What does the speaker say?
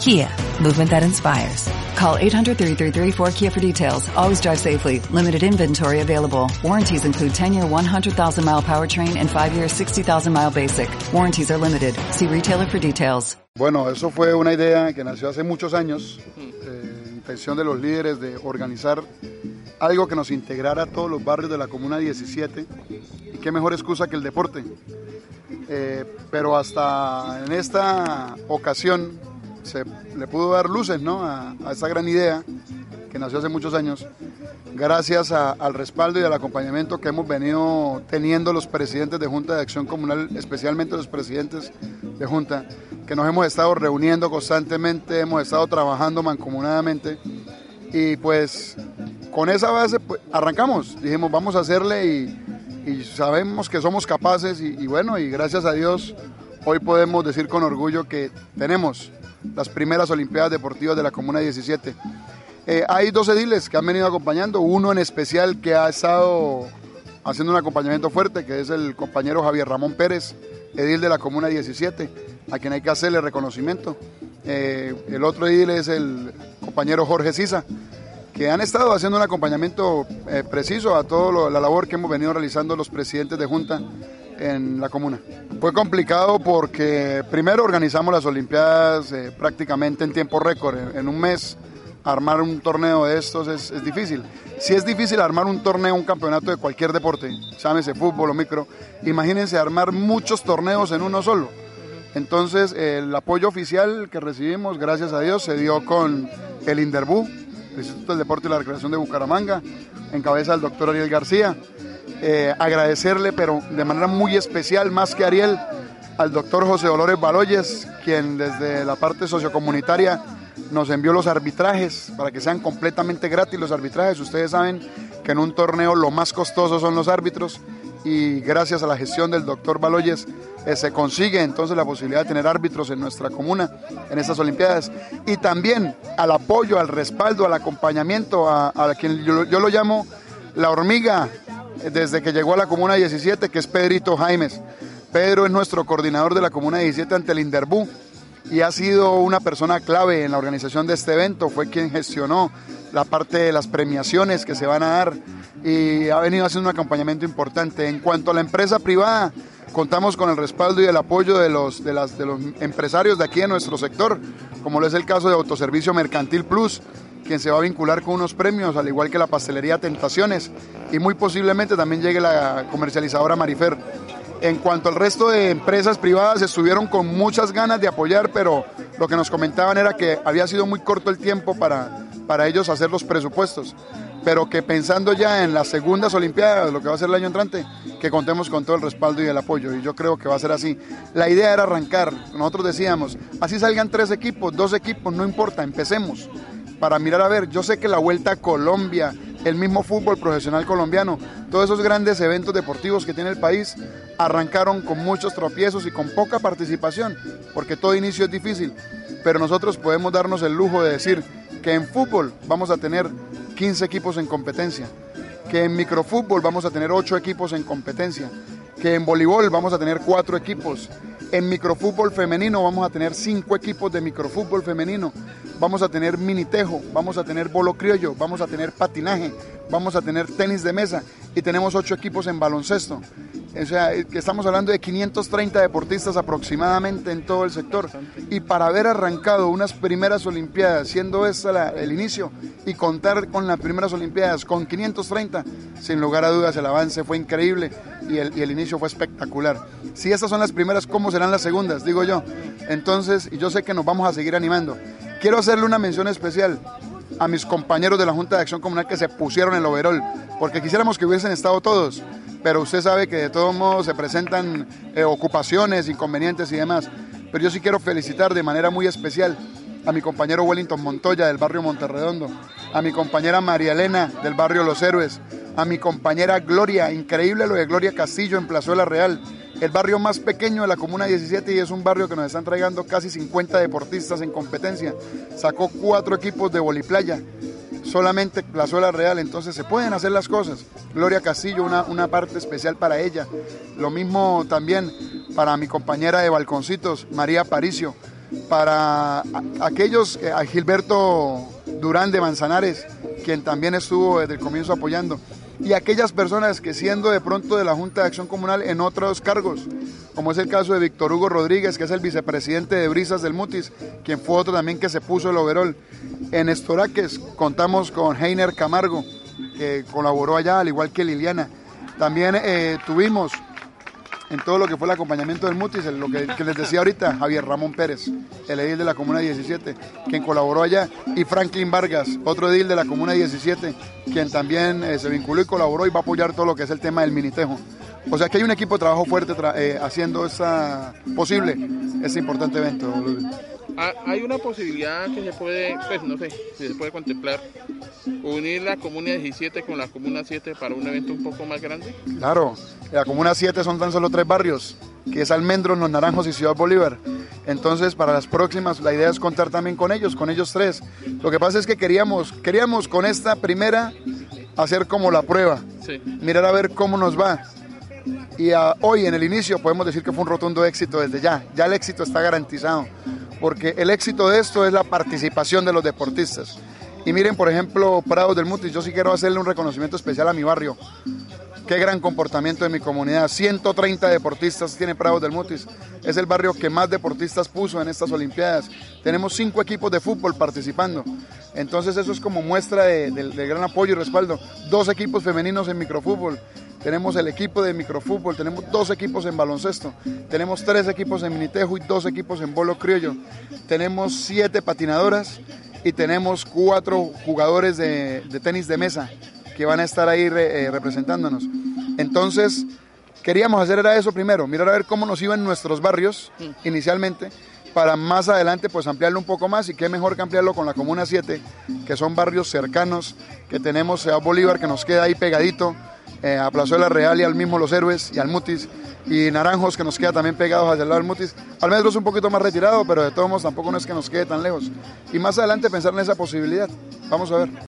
Kia, movement that inspires. Call 800-3334-KIA for details. Always drive safely. Limited inventory available. Warranties include 10-year 100,000-mile powertrain and 5-year 60,000-mile basic. Warranties are limited. See retailer for details. Bueno, eso fue una idea que nació hace muchos años. Eh, intención de los líderes de organizar algo que nos integrara a todos los barrios de la Comuna 17. Y qué mejor excusa que el deporte. Eh, pero hasta en esta ocasión se le pudo dar luces ¿no? a, a esa gran idea que nació hace muchos años, gracias al respaldo y al acompañamiento que hemos venido teniendo los presidentes de Junta de Acción Comunal, especialmente los presidentes de Junta, que nos hemos estado reuniendo constantemente, hemos estado trabajando mancomunadamente y pues con esa base pues, arrancamos, dijimos vamos a hacerle y, y sabemos que somos capaces y, y bueno, y gracias a Dios hoy podemos decir con orgullo que tenemos las primeras Olimpiadas Deportivas de la Comuna 17. Eh, hay dos ediles que han venido acompañando, uno en especial que ha estado haciendo un acompañamiento fuerte, que es el compañero Javier Ramón Pérez, edil de la Comuna 17, a quien hay que hacerle reconocimiento. Eh, el otro edil es el compañero Jorge Sisa, que han estado haciendo un acompañamiento eh, preciso a toda la labor que hemos venido realizando los presidentes de Junta en la comuna. Fue complicado porque primero organizamos las Olimpiadas eh, prácticamente en tiempo récord, en, un mes armar un torneo de estos es, difícil. Si es difícil armar un torneo, un campeonato de cualquier deporte, llámese fútbol o micro, imagínense armar muchos torneos en uno solo. Entonces el apoyo oficial que recibimos, gracias a Dios, se dio con el Inderbú, el Instituto del Deporte y la Recreación de Bucaramanga, en cabeza del doctor Ariel García. Eh, agradecerle, pero de manera muy especial, más que Ariel, al doctor José Dolores Baloyes, quien desde la parte sociocomunitaria nos envió los arbitrajes para que sean completamente gratis los arbitrajes. Ustedes saben que en un torneo lo más costoso son los árbitros y gracias a la gestión del doctor Baloyes eh, se consigue entonces la posibilidad de tener árbitros en nuestra comuna en estas Olimpiadas y también al apoyo, al respaldo, al acompañamiento a, a quien yo, yo, lo llamo la hormiga desde que llegó a la Comuna 17, que es Pedrito Jaimes. Pedro es nuestro coordinador de la Comuna 17 ante el Inderbú y ha sido una persona clave en la organización de este evento, fue quien gestionó la parte de las premiaciones que se van a dar y ha venido haciendo un acompañamiento importante. En cuanto a la empresa privada, contamos con el respaldo y el apoyo de los, de, las, de los empresarios de aquí en nuestro sector, como lo es el caso de Autoservicio Mercantil Plus, quien se va a vincular con unos premios, al igual que la pastelería Tentaciones, y muy posiblemente también llegue la comercializadora Marifer. En cuanto al resto de empresas privadas, estuvieron con muchas ganas de apoyar, pero lo que nos comentaban era que había sido muy corto el tiempo para, para ellos hacer los presupuestos, pero que pensando ya en las segundas Olimpiadas, lo que va a ser el año entrante, que contemos con todo el respaldo y el apoyo, y yo creo que va a ser así. La idea era arrancar, nosotros decíamos, así salgan tres equipos, dos equipos, no importa, empecemos para mirar a ver. Yo sé que la Vuelta a Colombia, el mismo fútbol profesional colombiano, todos esos grandes eventos deportivos que tiene el país arrancaron con muchos tropiezos y con poca participación, porque todo inicio es difícil. Pero nosotros podemos darnos el lujo de decir que en fútbol vamos a tener 15 equipos en competencia, que en microfútbol vamos a tener 8 equipos en competencia, que en voleibol vamos a tener 4 equipos, en microfútbol femenino vamos a tener 5 equipos de microfútbol femenino, vamos a tener minitejo, vamos a tener bolo criollo, vamos a tener patinaje, vamos a tener tenis de mesa y tenemos 8 equipos en baloncesto. O sea, que estamos hablando de 530 deportistas aproximadamente en todo el sector. Y para haber arrancado unas primeras Olimpiadas, siendo esta el inicio, y contar con las primeras Olimpiadas con 530, sin lugar a dudas el avance fue increíble y el, inicio fue espectacular. Si estas son las primeras, ¿cómo serán las segundas? Digo yo. Entonces, y yo sé que nos vamos a seguir animando. Quiero hacerle una mención especial a mis compañeros de la Junta de Acción Comunal que se pusieron el overol, porque quisiéramos que hubiesen estado todos, pero usted sabe que de todos modos se presentan eh, ocupaciones, inconvenientes y demás. Pero yo sí quiero felicitar de manera muy especial a mi compañero Wellington Montoya del barrio Monterredondo, a mi compañera María Elena del barrio Los Héroes, a mi compañera Gloria, increíble lo de Gloria Castillo en Plazuela Real, el barrio más pequeño de la Comuna 17 y es un barrio que nos están trayendo casi 50 deportistas en competencia. Sacó cuatro equipos de voliplaya, solamente Plazuela Real, entonces se pueden hacer las cosas. Gloria Castillo, una, una parte especial para ella. Lo mismo también para mi compañera de Balconcitos, María Paricio, para aquellos, eh, a Gilberto Durán de Manzanares, quien también estuvo desde el comienzo apoyando y aquellas personas que siendo de pronto de la Junta de Acción Comunal en otros cargos, como es el caso de Víctor Hugo Rodríguez, que es el vicepresidente de Brisas del Mutis, quien fue otro también que se puso el overol. En Estoraques contamos con Heiner Camargo, que colaboró allá, al igual que Liliana. También eh, tuvimos en todo lo que fue el acompañamiento del Mutis, lo que, les decía ahorita, Javier Ramón Pérez, el edil de la Comuna 17, quien colaboró allá, y Franklin Vargas, otro edil de la Comuna 17, quien también eh, se vinculó y colaboró y va a apoyar todo lo que es el tema del minitejo. O sea que hay un equipo de trabajo fuerte eh, haciendo esa, posible este importante evento. Ah, hay una posibilidad que se puede, pues no sé, si se puede contemplar, unir la Comuna 17 con la Comuna 7 para un evento un poco más grande. Claro, la Comuna 7 son tan solo tres barrios, que es Almendros, Los Naranjos y Ciudad Bolívar. Entonces, para las próximas, la idea es contar también con ellos, con ellos tres. Lo que pasa es que queríamos, queríamos con esta primera hacer como la prueba, mirar a ver cómo nos va. Y hoy en el inicio podemos decir que fue un rotundo éxito desde ya, ya el éxito está garantizado porque el éxito de esto es la participación de los deportistas. Y miren, por ejemplo, Prados del Mutis, yo sí quiero hacerle un reconocimiento especial a mi barrio. Qué gran comportamiento de mi comunidad. 130 deportistas tiene Prados del Mutis. Es el barrio que más deportistas puso en estas Olimpiadas. Tenemos cinco equipos de fútbol participando. Entonces eso es como muestra de, de gran apoyo y respaldo. Dos equipos femeninos en microfútbol tenemos el equipo de microfútbol, tenemos dos equipos en baloncesto, tenemos tres equipos en minitejo y dos equipos en bolo criollo, tenemos siete patinadoras y tenemos cuatro jugadores de, tenis de mesa que van a estar ahí eh, representándonos. Entonces, queríamos hacer era eso primero, mirar a ver cómo nos iban nuestros barrios inicialmente, para más adelante pues ampliarlo un poco más y qué mejor que ampliarlo con la Comuna 7, que son barrios cercanos, que tenemos a Bolívar que nos queda ahí pegadito, eh, a Plazuela Real y al mismo Los Héroes y al Mutis, y Naranjos que nos queda también pegados hacia el lado del Mutis. Almendro es un poquito más retirado, pero de todos modos tampoco no es que nos quede tan lejos. Y más adelante pensar en esa posibilidad. Vamos a ver.